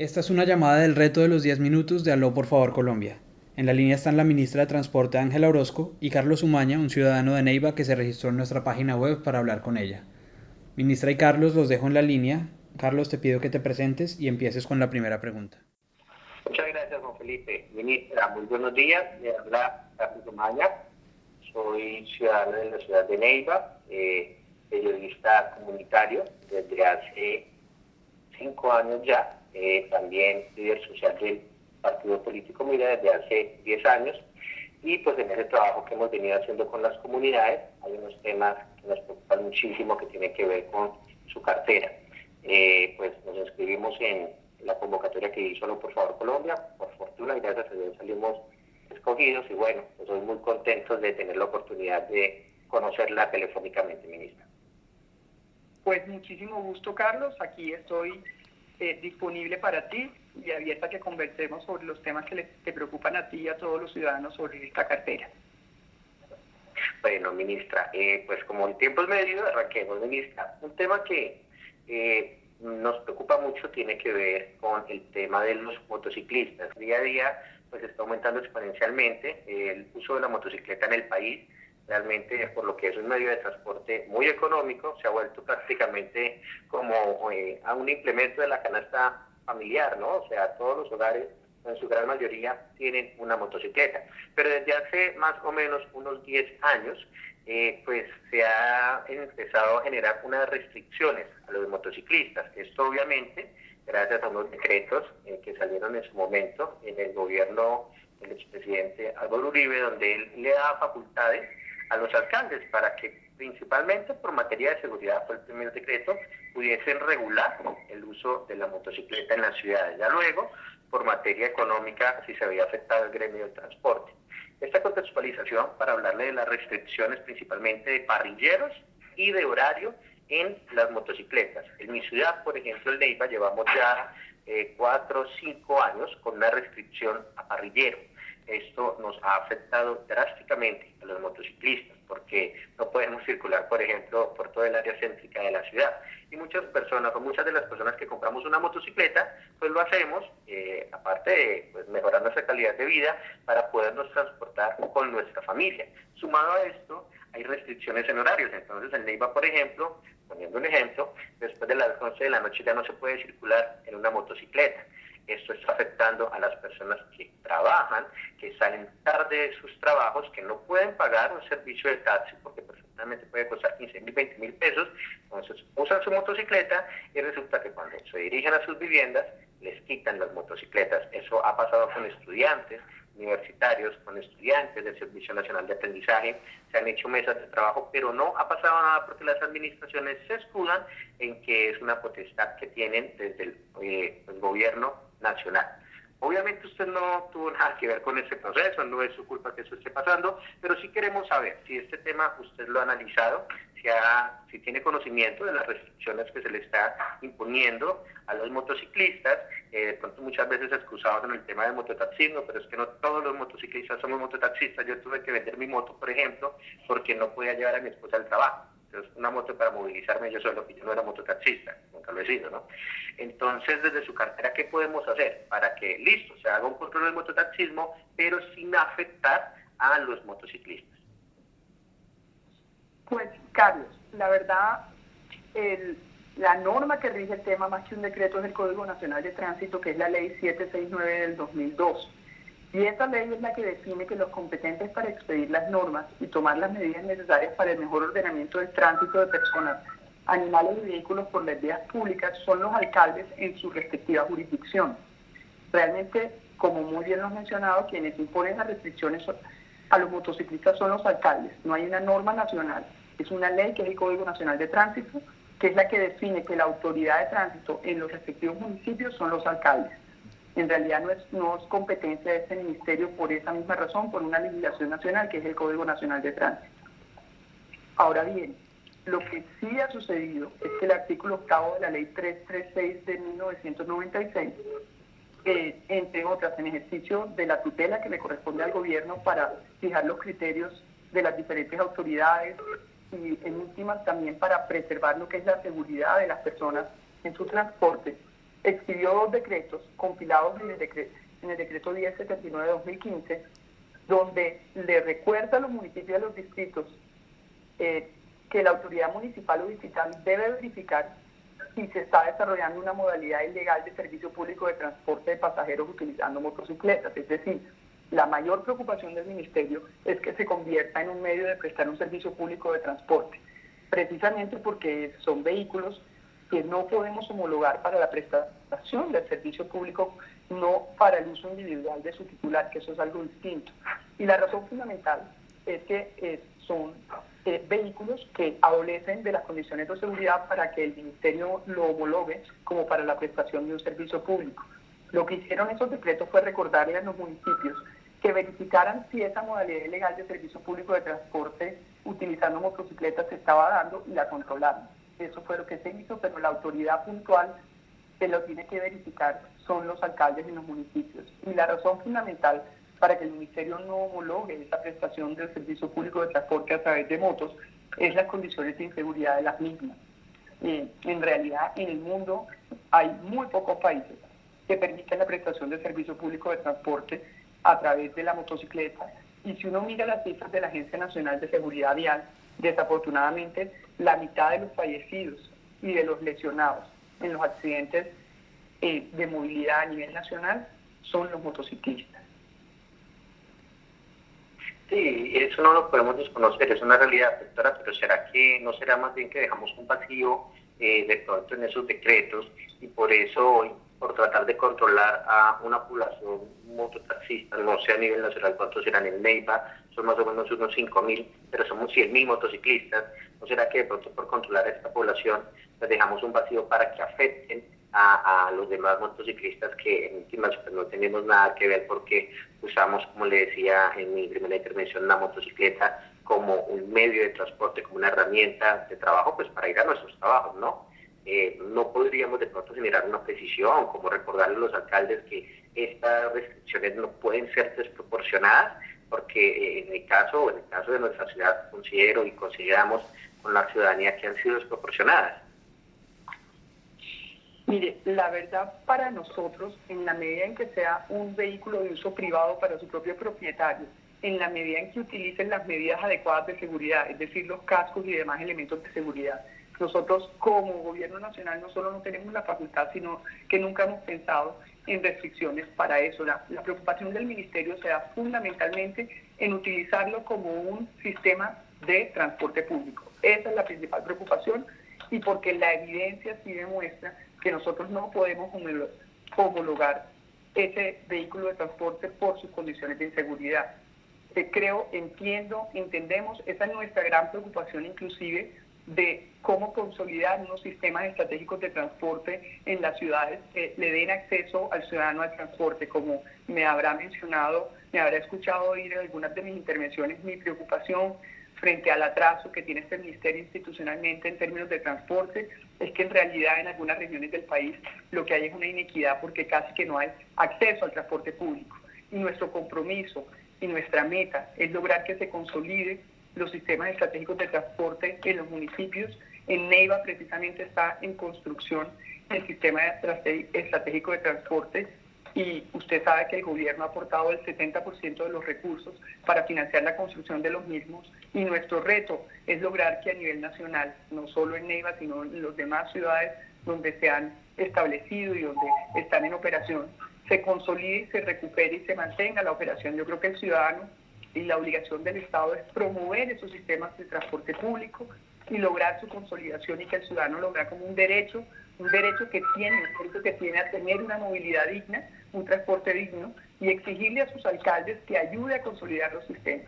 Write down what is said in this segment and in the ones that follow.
Esta es una llamada del reto de los 10 minutos de Aló por favor Colombia. En la línea están la ministra de Transporte Ángela Orozco y Carlos Umaña, un ciudadano de Neiva que se registró en nuestra página web para hablar con ella. Ministra y Carlos, los dejo en la línea. Carlos, te pido que te presentes y empieces con la primera pregunta. Muchas gracias, don Felipe. Ministra, muy buenos días. Me habla Carlos Umaña. Soy ciudadano de la ciudad de Neiva, eh, periodista comunitario desde hace cinco años ya eh, también líder social del partido político Mira desde hace 10 años. Y pues en ese trabajo que hemos venido haciendo con las comunidades, hay unos temas que nos preocupan muchísimo que tienen que ver con su cartera. Eh, pues nos inscribimos en la convocatoria que hizo Por Favor Colombia. Por fortuna, gracias a Dios salimos escogidos y bueno, pues soy muy contentos de tener la oportunidad de conocerla telefónicamente, ministra. Pues muchísimo gusto, Carlos. Aquí estoy eh, disponible para ti y abierta a que conversemos sobre los temas que te preocupan a ti y a todos los ciudadanos sobre esta cartera. Bueno, ministra, eh, pues como el tiempo es medio, arranquemos, ministra. Un tema que eh, nos preocupa mucho tiene que ver con el tema de los motociclistas. Día a día, pues está aumentando exponencialmente el uso de la motocicleta en el país realmente por lo que es un medio de transporte muy económico, se ha vuelto prácticamente como eh, a un implemento de la canasta familiar, ¿no? O sea, todos los hogares en su gran mayoría tienen una motocicleta. Pero desde hace más o menos unos 10 años, eh, pues se ha empezado a generar unas restricciones a los motociclistas. Esto obviamente gracias a unos decretos eh, que salieron en su momento en el gobierno del expresidente Álvaro Uribe, donde él le da facultades a los alcaldes para que principalmente por materia de seguridad fue el primer decreto, pudiesen regular el uso de la motocicleta en las ciudades. Ya luego, por materia económica, si se había afectado el gremio del transporte. Esta contextualización para hablarle de las restricciones principalmente de parrilleros y de horario en las motocicletas. En mi ciudad, por ejemplo, en Neiva, llevamos ya eh, cuatro o cinco años con una restricción a parrillero esto nos ha afectado drásticamente a los motociclistas porque no podemos circular, por ejemplo, por todo el área céntrica de la ciudad. Y muchas personas, o muchas de las personas que compramos una motocicleta, pues lo hacemos, eh, aparte de pues, mejorar nuestra calidad de vida, para podernos transportar con nuestra familia. Sumado a esto, hay restricciones en horarios. Entonces, en Neiva, por ejemplo, poniendo un ejemplo, después de las 11 de la noche ya no se puede circular en una motocicleta. Esto está afectando a las personas que trabajan, que salen tarde de sus trabajos, que no pueden pagar un servicio de taxi porque perfectamente puede costar 15 mil, 20 mil pesos. Entonces usan su motocicleta y resulta que cuando se dirigen a sus viviendas les quitan las motocicletas. Eso ha pasado con estudiantes universitarios, con estudiantes del Servicio Nacional de Aprendizaje, se han hecho mesas de trabajo, pero no ha pasado nada porque las administraciones se escudan en que es una potestad que tienen desde el, eh, el gobierno nacional. Obviamente usted no tuvo nada que ver con ese proceso, no es su culpa que eso esté pasando, pero sí queremos saber si este tema usted lo ha analizado, si, tiene conocimiento de las restricciones que se le está imponiendo a los motociclistas, eh, de pronto muchas veces excusados en el tema del mototaxismo, pero es que no todos los motociclistas somos mototaxistas. Yo tuve que vender mi moto, por ejemplo, porque no podía llevar a mi esposa al trabajo una moto para movilizarme yo solo, que yo no era mototaxista, nunca lo he sido, ¿no? Entonces, desde su cartera, ¿qué podemos hacer para que, listo, se haga un control del mototaxismo, pero sin afectar a los motociclistas? Pues, Carlos, la verdad, la norma que rige el tema, más que un decreto, es el Código Nacional de Tránsito, que es la Ley 769 del 2002 y esa ley es la que define que los competentes para expedir las normas y tomar las medidas necesarias para el mejor ordenamiento del tránsito de personas, animales y vehículos por las vías públicas son los alcaldes en su respectiva jurisdicción. Realmente, como muy bien lo has mencionado, quienes imponen las restricciones a los motociclistas son los alcaldes. No hay una norma nacional, es una ley que es el Código Nacional de Tránsito, que es la que define que la autoridad de tránsito en los respectivos municipios son los alcaldes en realidad no es, no es competencia de este ministerio por esa misma razón, por una legislación nacional que es el Código Nacional de Tránsito. Ahora bien, lo que sí ha sucedido es que el artículo octavo de la ley 336 de 1996, eh, entre otras, en ejercicio de la tutela que le corresponde al gobierno para fijar los criterios de las diferentes autoridades y en últimas también para preservar lo que es la seguridad de las personas en su transporte, expidió dos decretos compilados en el decreto, en el decreto 1079 de 2015, donde le recuerda a los municipios y a los distritos eh, que la autoridad municipal o distrital debe verificar si se está desarrollando una modalidad ilegal de servicio público de transporte de pasajeros utilizando motocicletas. Es decir, la mayor preocupación del Ministerio es que se convierta en un medio de prestar un servicio público de transporte, precisamente porque son vehículos que no podemos homologar para la prestación del servicio público, no para el uso individual de su titular, que eso es algo distinto. Y la razón fundamental es que eh, son eh, vehículos que adolecen de las condiciones de seguridad para que el Ministerio lo homologue como para la prestación de un servicio público. Lo que hicieron esos decretos fue recordarle a los municipios que verificaran si esa modalidad ilegal de servicio público de transporte utilizando motocicletas se estaba dando y la controlaron. Eso fue lo que se hizo, pero la autoridad puntual que lo tiene que verificar son los alcaldes en los municipios. Y la razón fundamental para que el Ministerio no homologue esa prestación del servicio público de transporte a través de motos es las condiciones de inseguridad de las mismas. en realidad, en el mundo hay muy pocos países que permiten la prestación de servicio público de transporte a través de la motocicleta. Y si uno mira las cifras de la Agencia Nacional de Seguridad Vial, desafortunadamente la mitad de los fallecidos y de los lesionados en los accidentes eh, de movilidad a nivel nacional son los motociclistas. Sí, eso no lo podemos desconocer, es una realidad, doctora, pero ¿será que no será más bien que dejamos un vacío eh, de pronto en esos decretos y por eso por tratar de controlar a una población mototaxista, no sé a nivel nacional cuántos serán en Neiva, son más o menos unos 5.000, pero somos 100.000 motociclistas, ¿no será que de pronto por controlar a esta población pues dejamos un vacío para que afecten a, los demás motociclistas que en últimas pues, no tenemos nada que ver porque usamos, como le decía en mi primera intervención, la motocicleta como un medio de transporte, como una herramienta de trabajo, pues para ir a nuestros trabajos, ¿no? Eh, no podríamos de pronto generar una precisión, como recordarle a los alcaldes que estas restricciones no pueden ser desproporcionadas, porque eh, en mi caso, en el caso de nuestra ciudad, considero y consideramos con la ciudadanía que han sido desproporcionadas. Mire, la verdad para nosotros, en la medida en que sea un vehículo de uso privado para su propio propietario, en la medida en que utilicen las medidas adecuadas de seguridad, es decir, los cascos y demás elementos de seguridad, nosotros como gobierno nacional no solo no tenemos la facultad, sino que nunca hemos pensado en restricciones para eso. La, preocupación del ministerio se da fundamentalmente en utilizarlo como un sistema de transporte público. Esa es la principal preocupación y porque la evidencia sí demuestra que nosotros no podemos homologar ese vehículo de transporte por sus condiciones de inseguridad. Eh, creo, entiendo, entendemos, esa es nuestra gran preocupación inclusive de cómo consolidar unos sistemas estratégicos de transporte en las ciudades que le den acceso al ciudadano al transporte, como me habrá mencionado, me habrá escuchado oír en algunas de mis intervenciones mi preocupación frente al atraso que tiene este ministerio institucionalmente en términos de transporte, es que en realidad en algunas regiones del país lo que hay es una inequidad porque casi que no hay acceso al transporte público. Y nuestro compromiso y nuestra meta es lograr que se consolide los sistemas estratégicos de transporte en los municipios. En Neiva precisamente está en construcción el sistema estratégico de transporte y usted sabe que el gobierno ha aportado el 70% de los recursos para financiar la construcción de los mismos y nuestro reto es lograr que a nivel nacional, no solo en Neiva, sino en las demás ciudades donde se han establecido y donde están en operación, se consolide, se recupere y se mantenga la operación. Yo creo que el ciudadano y la obligación del Estado es promover esos sistemas de transporte público y lograr su consolidación y que el ciudadano lo vea como un derecho, un derecho que tiene, un derecho que tiene a tener una movilidad digna, un transporte digno y exigirle a sus alcaldes que ayude a consolidar los sistemas.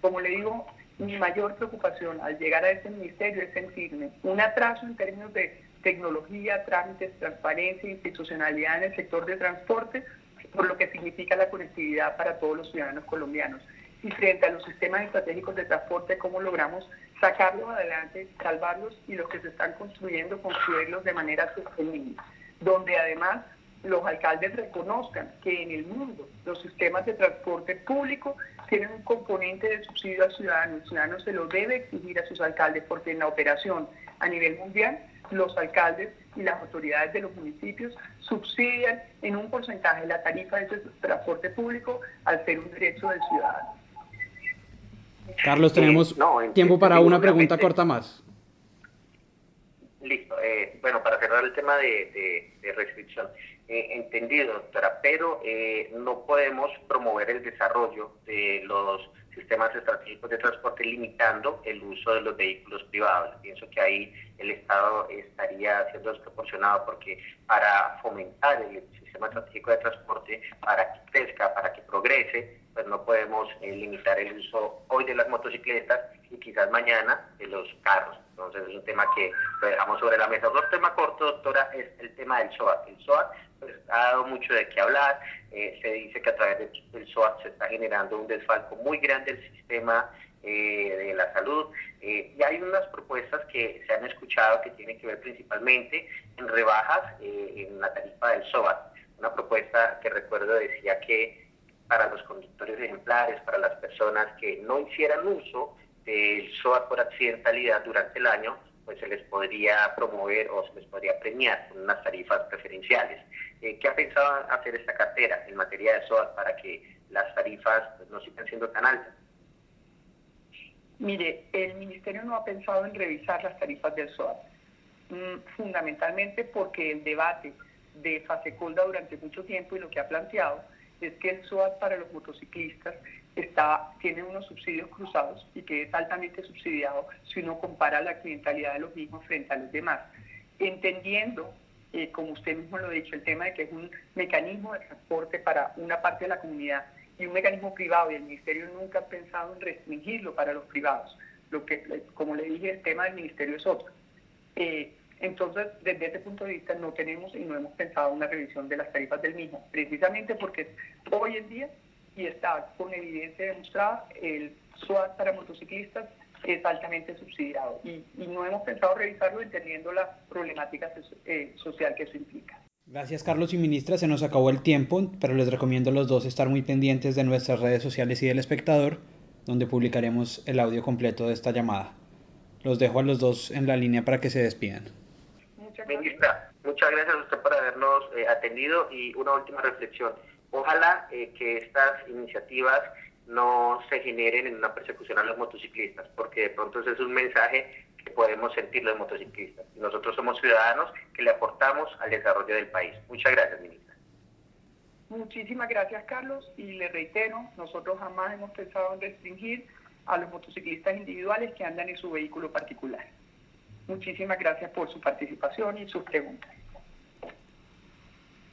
Como le digo, mi mayor preocupación al llegar a este ministerio es sentirme un atraso en términos de tecnología, trámites, transparencia, institucionalidad en el sector de transporte, por lo que significa la conectividad para todos los ciudadanos colombianos. Y frente a los sistemas estratégicos de transporte, cómo logramos sacarlos adelante, salvarlos y los que se están construyendo, construirlos de manera sostenible, donde además los alcaldes reconozcan que en el mundo los sistemas de transporte público tienen un componente de subsidio al ciudadano. El ciudadano se lo debe exigir a sus alcaldes porque en la operación a nivel mundial los alcaldes y las autoridades de los municipios subsidian en un porcentaje la tarifa de ese transporte público al ser un derecho del ciudadano. Carlos, tenemos tiempo para una pregunta corta más. Listo. Eh, bueno, para cerrar el tema de, restricción, eh, entendido, doctora, pero eh, no podemos promover el desarrollo de los sistemas estratégicos de transporte limitando el uso de los vehículos privados. Pienso que ahí el Estado estaría siendo desproporcionado porque para fomentar el sistema estratégico de transporte, para que crezca, para que progrese, pues no podemos limitar el uso hoy de las motocicletas y quizás mañana de los carros. Entonces es un tema que lo dejamos sobre la mesa. Otro tema corto, doctora, es el tema del SOAT. El SOAT ha dado mucho de qué hablar. Eh, se dice que a través del SOAT se está generando un desfalco muy grande del sistema eh, de la salud. Eh, y hay unas propuestas que se han escuchado que tienen que ver principalmente en rebajas en la tarifa del SOAT. Una propuesta que recuerdo decía que para los conductores ejemplares, para las personas que no hicieran uso del SOAT por accidentalidad durante el año, pues se les podría promover o se les podría premiar con unas tarifas preferenciales. Eh, ¿Qué ha pensado hacer esta cartera en materia de SOAT para que las tarifas pues, no sigan siendo tan altas? Mire, el Ministerio no ha pensado en revisar las tarifas del SOAT, mm, fundamentalmente porque el debate de FASECOLDA durante mucho tiempo y lo que ha planteado es que el SOAT para los motociclistas está, tiene unos subsidios cruzados y que es altamente subsidiado si uno compara la clientalidad de los mismos frente a los demás. Entendiendo, eh, como usted mismo lo ha dicho, el tema de que es un mecanismo de transporte para una parte de la comunidad y un mecanismo privado y el Ministerio nunca ha pensado en restringirlo para los privados. Lo que, como le dije, el tema del Ministerio es otro. Eh, entonces, desde ese punto de vista, no tenemos y no hemos pensado una revisión de las tarifas del mismo, precisamente porque hoy en día y está con evidencia demostrada, el SWAT para motociclistas es altamente subsidiado y, no hemos pensado revisarlo entendiendo la problemática eh, social que eso implica. Gracias Carlos y ministra, se nos acabó el tiempo, pero les recomiendo a los dos estar muy pendientes de nuestras redes sociales y del espectador, donde publicaremos el audio completo de esta llamada. Los dejo a los dos en la línea para que se despidan. Ministra, muchas gracias a usted por habernos eh, atendido y una última reflexión. Ojalá eh, que estas iniciativas no se generen en una persecución a los motociclistas, porque de pronto ese es un mensaje que podemos sentir los motociclistas. nosotros somos ciudadanos que le aportamos al desarrollo del país. Muchas gracias, ministra. Muchísimas gracias, Carlos, y le reitero, nosotros jamás hemos pensado en restringir a los motociclistas individuales que andan en su vehículo particular. Muchísimas gracias por su participación y sus preguntas.